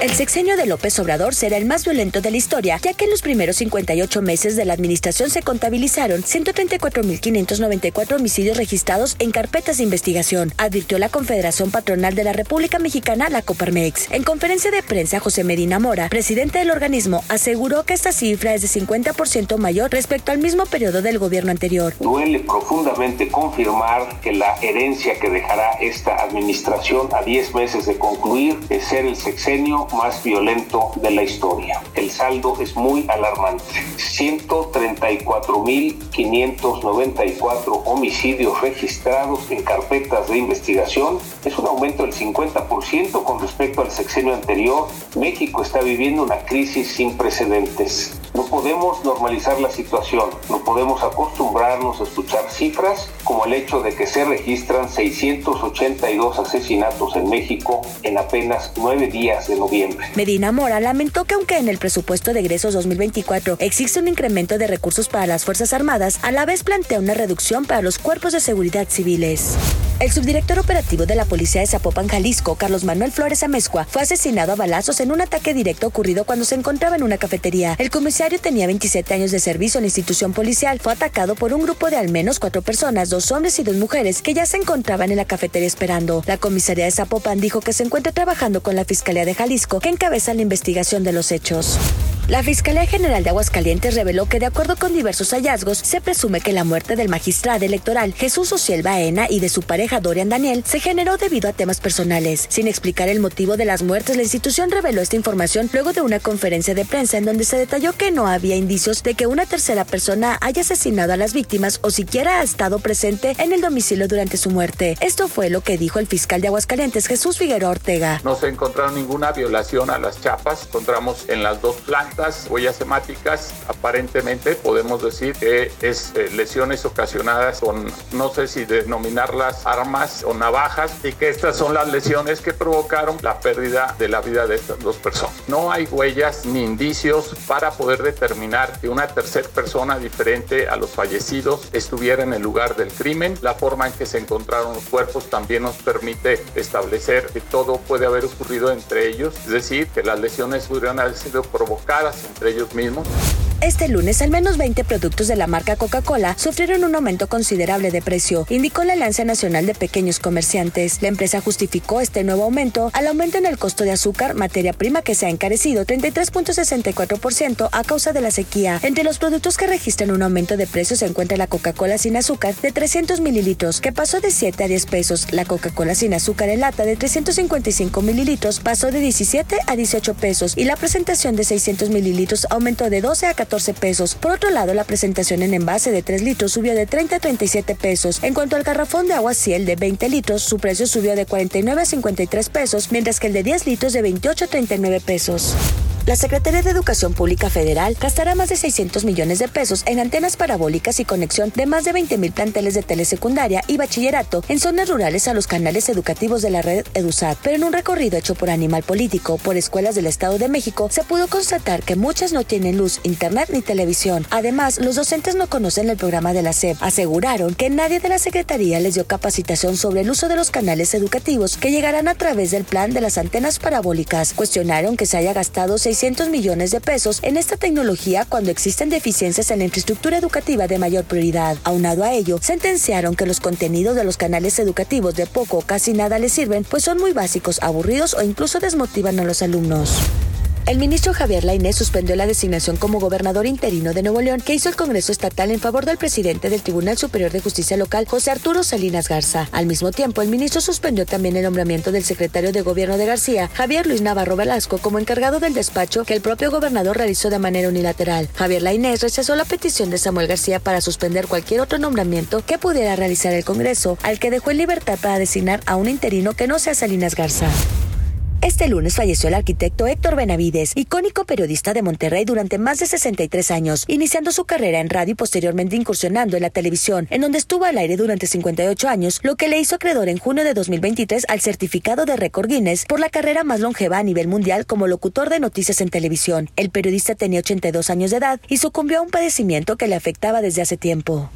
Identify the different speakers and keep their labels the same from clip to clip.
Speaker 1: El sexenio de López Obrador será el más violento de la historia, ya que en los primeros 58 meses de la administración se contabilizaron 134.594 homicidios registrados en carpetas de investigación, advirtió la Confederación Patronal de la República Mexicana, la Coparmex. En conferencia de prensa, José Medina Mora, presidente del organismo, aseguró que esta cifra es de 50% mayor respecto al mismo periodo del gobierno anterior.
Speaker 2: Duele profundamente confirmar que la herencia que dejará esta administración a 10 meses de concluir es ser el sexenio más violento de la historia. El saldo es muy alarmante. 134.594 homicidios registrados en carpetas de investigación es un aumento del 50% con respecto al sexenio anterior. México está viviendo una crisis sin precedentes. Podemos normalizar la situación, no podemos acostumbrarnos a escuchar cifras como el hecho de que se registran 682 asesinatos en México en apenas nueve días de noviembre.
Speaker 1: Medina Mora lamentó que aunque en el presupuesto de egresos 2024 existe un incremento de recursos para las Fuerzas Armadas, a la vez plantea una reducción para los cuerpos de seguridad civiles. El subdirector operativo de la policía de Zapopan, Jalisco, Carlos Manuel Flores Amezcua, fue asesinado a balazos en un ataque directo ocurrido cuando se encontraba en una cafetería. El comisario tenía 27 años de servicio en la institución policial. Fue atacado por un grupo de al menos cuatro personas, dos hombres y dos mujeres, que ya se encontraban en la cafetería esperando. La comisaría de Zapopan dijo que se encuentra trabajando con la Fiscalía de Jalisco, que encabeza la investigación de los hechos. La Fiscalía General de Aguascalientes reveló que, de acuerdo con diversos hallazgos, se presume que la muerte del magistrado electoral Jesús Ociel Baena y de su pareja Dorian Daniel se generó debido a temas personales. Sin explicar el motivo de las muertes, la institución reveló esta información luego de una conferencia de prensa en donde se detalló que no había indicios de que una tercera persona haya asesinado a las víctimas o siquiera ha estado presente en el domicilio durante su muerte. Esto fue lo que dijo el fiscal de Aguascalientes, Jesús Figueroa Ortega.
Speaker 3: No se encontraron ninguna violación a las chapas. Encontramos en las dos plantas huellas hemáticas. Aparentemente podemos decir que es eh, lesiones ocasionadas con, no sé si denominarlas armas o navajas, y que estas son las lesiones que provocaron la pérdida de la vida de estas dos personas. No hay huellas ni indicios para poder determinar que una tercera persona diferente a los fallecidos estuviera en el lugar del crimen. La forma en que se encontraron los cuerpos también nos permite establecer que todo puede haber ocurrido entre ellos, es decir, que las lesiones pudieran haber sido provocadas entre ellos mismos.
Speaker 1: Este lunes, al menos 20 productos de la marca Coca-Cola sufrieron un aumento considerable de precio, indicó la Alianza Nacional de Pequeños Comerciantes. La empresa justificó este nuevo aumento al aumento en el costo de azúcar, materia prima que se ha encarecido 33.64% a causa de la sequía. Entre los productos que registran un aumento de precio se encuentra la Coca-Cola sin azúcar de 300 mililitros, que pasó de 7 a 10 pesos. La Coca-Cola sin azúcar en lata de 355 mililitros pasó de 17 a 18 pesos y la presentación de 600 mililitros aumentó de 12 a 14 pesos. Por otro lado, la presentación en envase de 3 litros subió de 30 a 37 pesos. En cuanto al garrafón de agua Ciel de 20 litros, su precio subió de 49 a 53 pesos, mientras que el de 10 litros de 28 a 39 pesos. La Secretaría de Educación Pública Federal gastará más de 600 millones de pesos en antenas parabólicas y conexión de más de 20 mil planteles de telesecundaria y bachillerato en zonas rurales a los canales educativos de la red EduSat. Pero en un recorrido hecho por Animal Político por escuelas del Estado de México, se pudo constatar que muchas no tienen luz, internet ni televisión. Además, los docentes no conocen el programa de la SEP. Aseguraron que nadie de la Secretaría les dio capacitación sobre el uso de los canales educativos que llegarán a través del plan de las antenas parabólicas. Cuestionaron que se haya gastado 600 millones de pesos en esta tecnología cuando existen deficiencias en la infraestructura educativa de mayor prioridad. Aunado a ello, sentenciaron que los contenidos de los canales educativos de poco o casi nada les sirven, pues son muy básicos, aburridos o incluso desmotivan a los alumnos. El ministro Javier Lainez suspendió la designación como gobernador interino de Nuevo León que hizo el Congreso Estatal en favor del presidente del Tribunal Superior de Justicia Local, José Arturo Salinas Garza. Al mismo tiempo, el ministro suspendió también el nombramiento del secretario de Gobierno de García, Javier Luis Navarro Velasco, como encargado del despacho que el propio gobernador realizó de manera unilateral. Javier Lainez rechazó la petición de Samuel García para suspender cualquier otro nombramiento que pudiera realizar el Congreso, al que dejó en libertad para designar a un interino que no sea Salinas Garza. Este lunes falleció el arquitecto Héctor Benavides, icónico periodista de Monterrey durante más de 63 años, iniciando su carrera en radio y posteriormente incursionando en la televisión, en donde estuvo al aire durante 58 años, lo que le hizo acreedor en junio de 2023 al certificado de récord Guinness por la carrera más longeva a nivel mundial como locutor de noticias en televisión. El periodista tenía 82 años de edad y sucumbió a un padecimiento que le afectaba desde hace tiempo.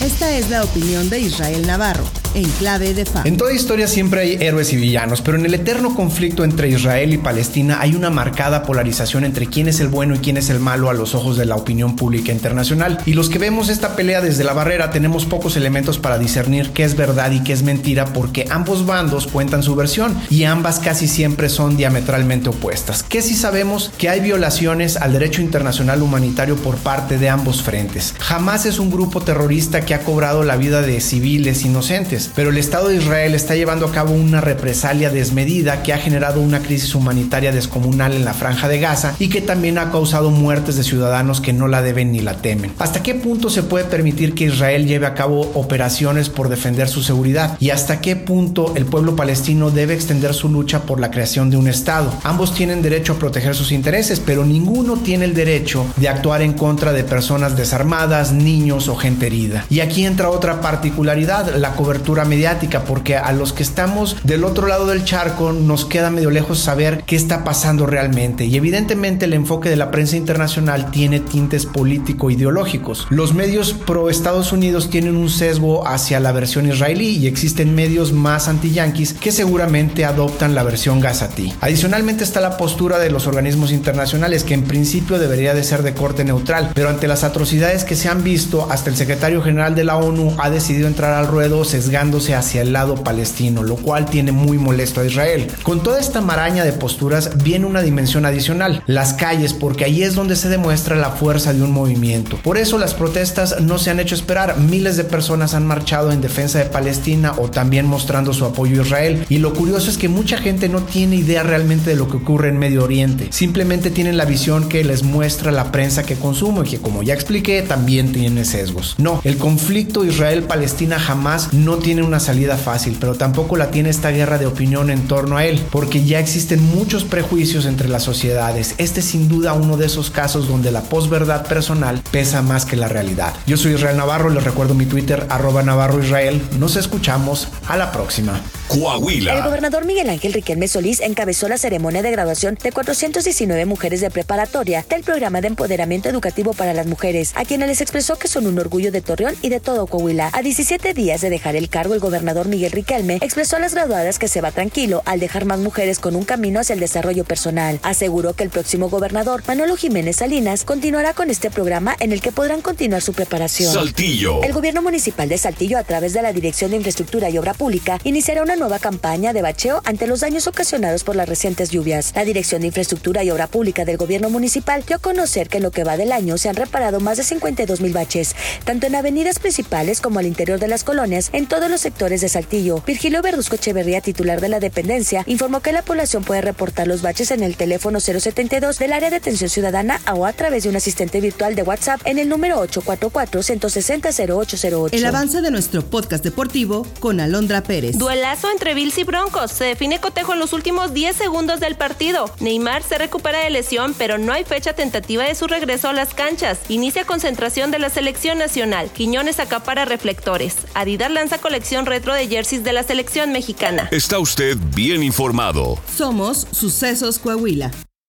Speaker 4: Esta es la opinión de Israel Navarro, en clave de fan.
Speaker 5: En toda historia siempre hay héroes y villanos, pero en el eterno conflicto entre Israel y Palestina hay una marcada polarización entre quién es el bueno y quién es el malo a los ojos de la opinión pública internacional. Y los que vemos esta pelea desde la barrera tenemos pocos elementos para discernir qué es verdad y qué es mentira porque ambos bandos cuentan su versión y ambas casi siempre son diametralmente opuestas. ¿Qué si sabemos? Que hay violaciones al derecho internacional humanitario por parte de ambos frentes. Jamás es un grupo terrorista que ha cobrado la vida de civiles inocentes, pero el Estado de Israel está llevando a cabo una represalia desmedida que ha generado una crisis humanitaria descomunal en la franja de Gaza y que también ha causado muertes de ciudadanos que no la deben ni la temen. ¿Hasta qué punto se puede permitir que Israel lleve a cabo operaciones por defender su seguridad? ¿Y hasta qué punto el pueblo palestino debe extender su lucha por la creación de un Estado? Ambos tienen derecho a proteger sus intereses, pero ninguno tiene el derecho de actuar en contra de personas desarmadas, niños o gente herida. Y aquí entra otra particularidad, la cobertura mediática, porque a los que estamos del otro lado del charco nos queda medio lejos saber qué está pasando realmente. Y evidentemente el enfoque de la prensa internacional tiene tintes político-ideológicos. Los medios pro Estados Unidos tienen un sesgo hacia la versión israelí y existen medios más anti-yanquis que seguramente adoptan la versión gazatí. Adicionalmente está la postura de los organismos internacionales que en principio debería de ser de corte neutral, pero ante las atrocidades que se han visto, hasta el secretario general de la ONU ha decidido entrar al ruedo hacia el lado palestino, lo cual tiene muy molesto a Israel. Con toda esta maraña de posturas viene una dimensión adicional, las calles, porque ahí es donde se demuestra la fuerza de un movimiento. Por eso las protestas no se han hecho esperar, miles de personas han marchado en defensa de Palestina o también mostrando su apoyo a Israel. Y lo curioso es que mucha gente no tiene idea realmente de lo que ocurre en Medio Oriente, simplemente tienen la visión que les muestra la prensa que consumo y que como ya expliqué también tiene sesgos. No, el conflicto Israel-Palestina jamás no tiene una salida fácil, pero tampoco la tiene esta guerra de opinión en torno a él, porque ya existen muchos prejuicios entre las sociedades. Este es sin duda uno de esos casos donde la posverdad personal pesa más que la realidad. Yo soy Israel Navarro, les recuerdo mi Twitter, arroba Navarro Israel. Nos escuchamos a la próxima.
Speaker 6: Coahuila.
Speaker 1: El gobernador Miguel Ángel Riquelme Solís encabezó la ceremonia de graduación de 419 mujeres de preparatoria del programa de empoderamiento educativo para las mujeres, a quienes les expresó que son un orgullo de Torreón y de todo Coahuila. A 17 días de dejar el cargo, el gobernador Miguel Riquelme expresó a las graduadas que se va tranquilo al dejar más mujeres con un camino hacia el desarrollo personal. Aseguró que el próximo gobernador, Manolo Jiménez Salinas, continuará con este programa en el que podrán continuar su preparación.
Speaker 6: Saltillo.
Speaker 1: El gobierno municipal de Saltillo, a través de la Dirección de Infraestructura y Obra Pública, iniciará una nueva campaña de bacheo ante los daños ocasionados por las recientes lluvias. La Dirección de Infraestructura y Obra Pública del gobierno municipal dio a conocer que en lo que va del año se han reparado más de 52 mil baches, tanto en avenidas principales como al interior de las colonias, en todos los sectores de Saltillo. Virgilio Verduzco Echeverría, titular de la dependencia, informó que la población puede reportar los baches en el teléfono 072 del área de atención ciudadana o a través de un asistente virtual de WhatsApp en el número 844-160-0808.
Speaker 4: El avance de nuestro podcast deportivo con Alondra Pérez.
Speaker 7: Duelazo entre Bills y Broncos. Se define cotejo en los últimos 10 segundos del partido. Neymar se recupera de lesión, pero no hay fecha tentativa de su regreso a las canchas. Inicia concentración de la selección nacional. Quiñones acapara reflectores. Adidas lanza colección retro de jerseys de la selección mexicana.
Speaker 6: Está usted bien informado.
Speaker 4: Somos Sucesos Coahuila.